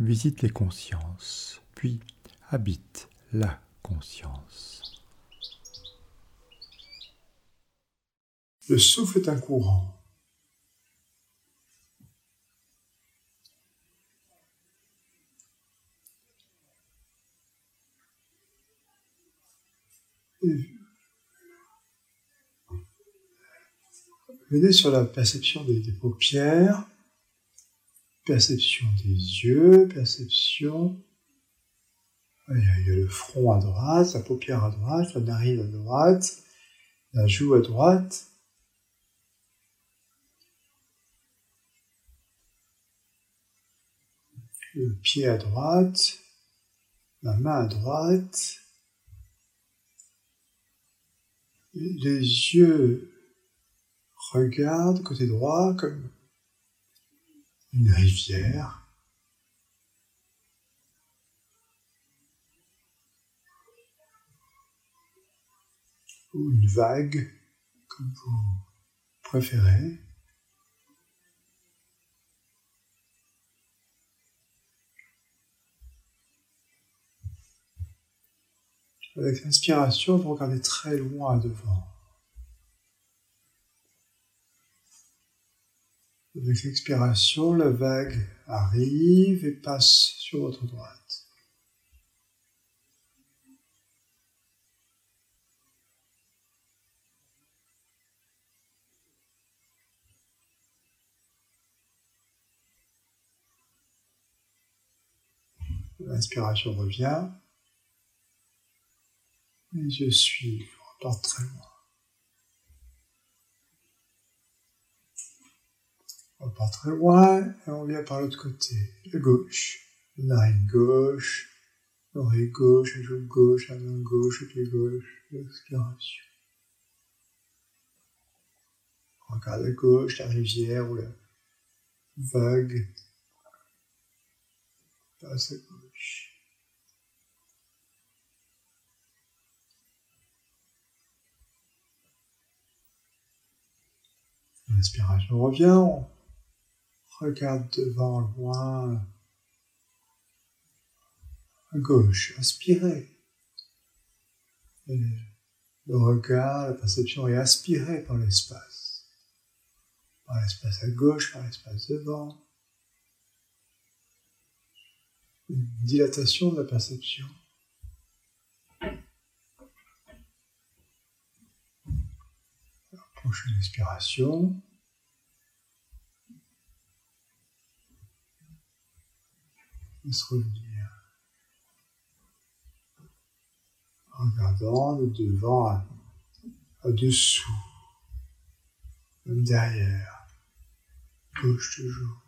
visite les consciences, puis habite la conscience. Le souffle est un courant. Venez sur la perception des, des, paupières, perception des yeux, perception. Il y, a, le front à droite, la paupière à droite, la narine à droite, la joue à droite. Le pied à droite, la main à droite. Les yeux regardent côté droit comme une rivière. Ou une vague, comme vous préférez. Avec l'inspiration, vous regardez très loin devant. Avec l'expiration, la vague arrive et passe sur votre droite. L'inspiration revient. Les yeux suivent, repartent très loin. On part très loin et on vient par l'autre côté, la gauche. Narine gauche, l'oreille gauche, la joue gauche, la main gauche, le pied gauche, l'expiration. On regarde à gauche, la rivière ou la vague passe à gauche. L'inspiration revient, regarde devant, loin, à gauche, inspirez. Et le regard, la perception est aspirée par l'espace. Par l'espace à gauche, par l'espace devant. Une dilatation de la perception. prochaine expiration. Laisse revenir. En regardant de devant à, dessous, derrière, gauche toujours.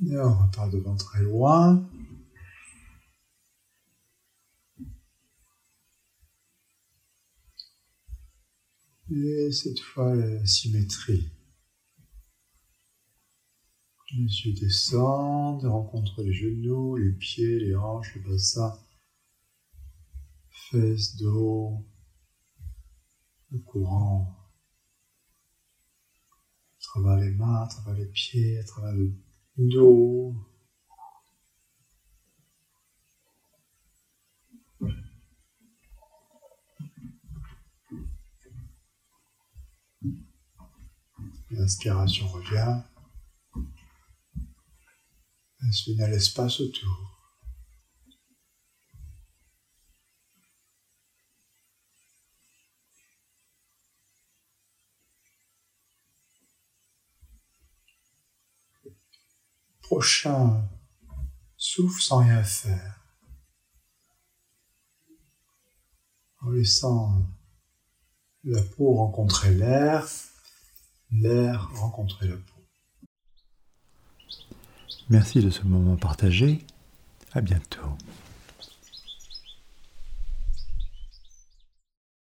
Et on repart devant très loin. Et cette fois, la symétrie. Les yeux descendent, rencontrent les genoux, les pieds, les hanches, le bassin, fesses, dos, le courant, à travers les mains, à travers les pieds, à travers le dos. L'inspiration revient. Laisse à l'espace autour. Prochain souffle sans rien faire. en laissant la peau rencontrer l'air, l'air rencontrer la peau. Merci de ce moment partagé. À bientôt.